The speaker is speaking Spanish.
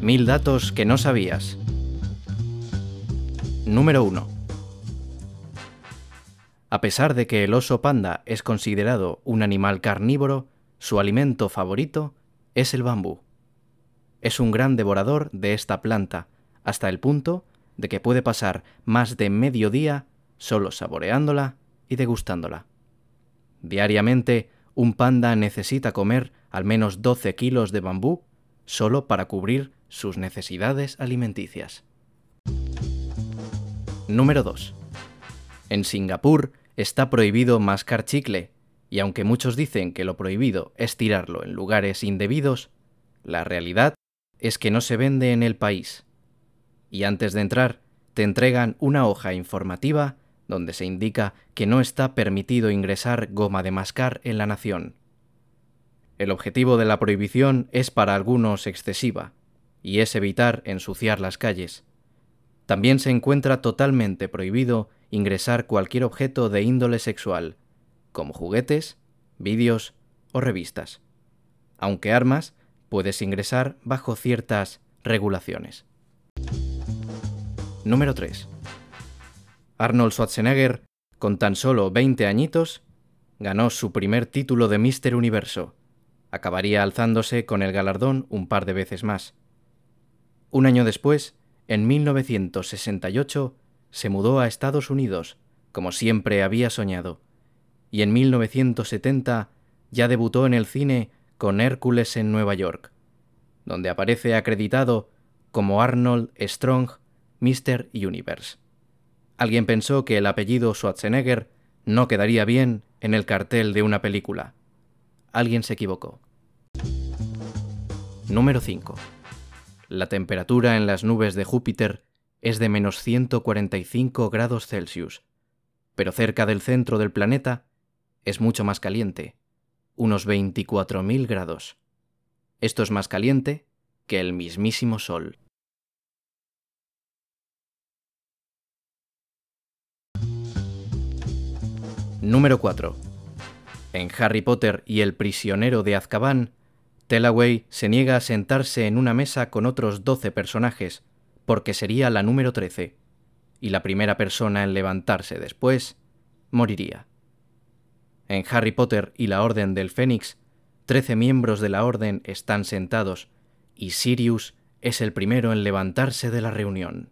Mil datos que no sabías. Número 1. A pesar de que el oso panda es considerado un animal carnívoro, su alimento favorito es el bambú. Es un gran devorador de esta planta, hasta el punto de que puede pasar más de medio día solo saboreándola y degustándola. Diariamente, un panda necesita comer al menos 12 kilos de bambú solo para cubrir sus necesidades alimenticias. Número 2. En Singapur está prohibido mascar chicle, y aunque muchos dicen que lo prohibido es tirarlo en lugares indebidos, la realidad es que no se vende en el país. Y antes de entrar, te entregan una hoja informativa donde se indica que no está permitido ingresar goma de mascar en la nación. El objetivo de la prohibición es para algunos excesiva, y es evitar ensuciar las calles. También se encuentra totalmente prohibido ingresar cualquier objeto de índole sexual, como juguetes, vídeos o revistas. Aunque armas, puedes ingresar bajo ciertas regulaciones. Número 3. Arnold Schwarzenegger, con tan solo 20 añitos, ganó su primer título de Mister Universo. Acabaría alzándose con el galardón un par de veces más. Un año después, en 1968, se mudó a Estados Unidos, como siempre había soñado, y en 1970 ya debutó en el cine con Hércules en Nueva York, donde aparece acreditado como Arnold Strong, Mr. Universe alguien pensó que el apellido Schwarzenegger no quedaría bien en el cartel de una película. Alguien se equivocó. Número 5. La temperatura en las nubes de Júpiter es de menos 145 grados Celsius, pero cerca del centro del planeta es mucho más caliente, unos 24.000 grados. Esto es más caliente que el mismísimo Sol. Número 4. En Harry Potter y el prisionero de Azkaban, Tellaway se niega a sentarse en una mesa con otros 12 personajes, porque sería la número 13, y la primera persona en levantarse después moriría. En Harry Potter y la Orden del Fénix, 13 miembros de la Orden están sentados, y Sirius es el primero en levantarse de la reunión.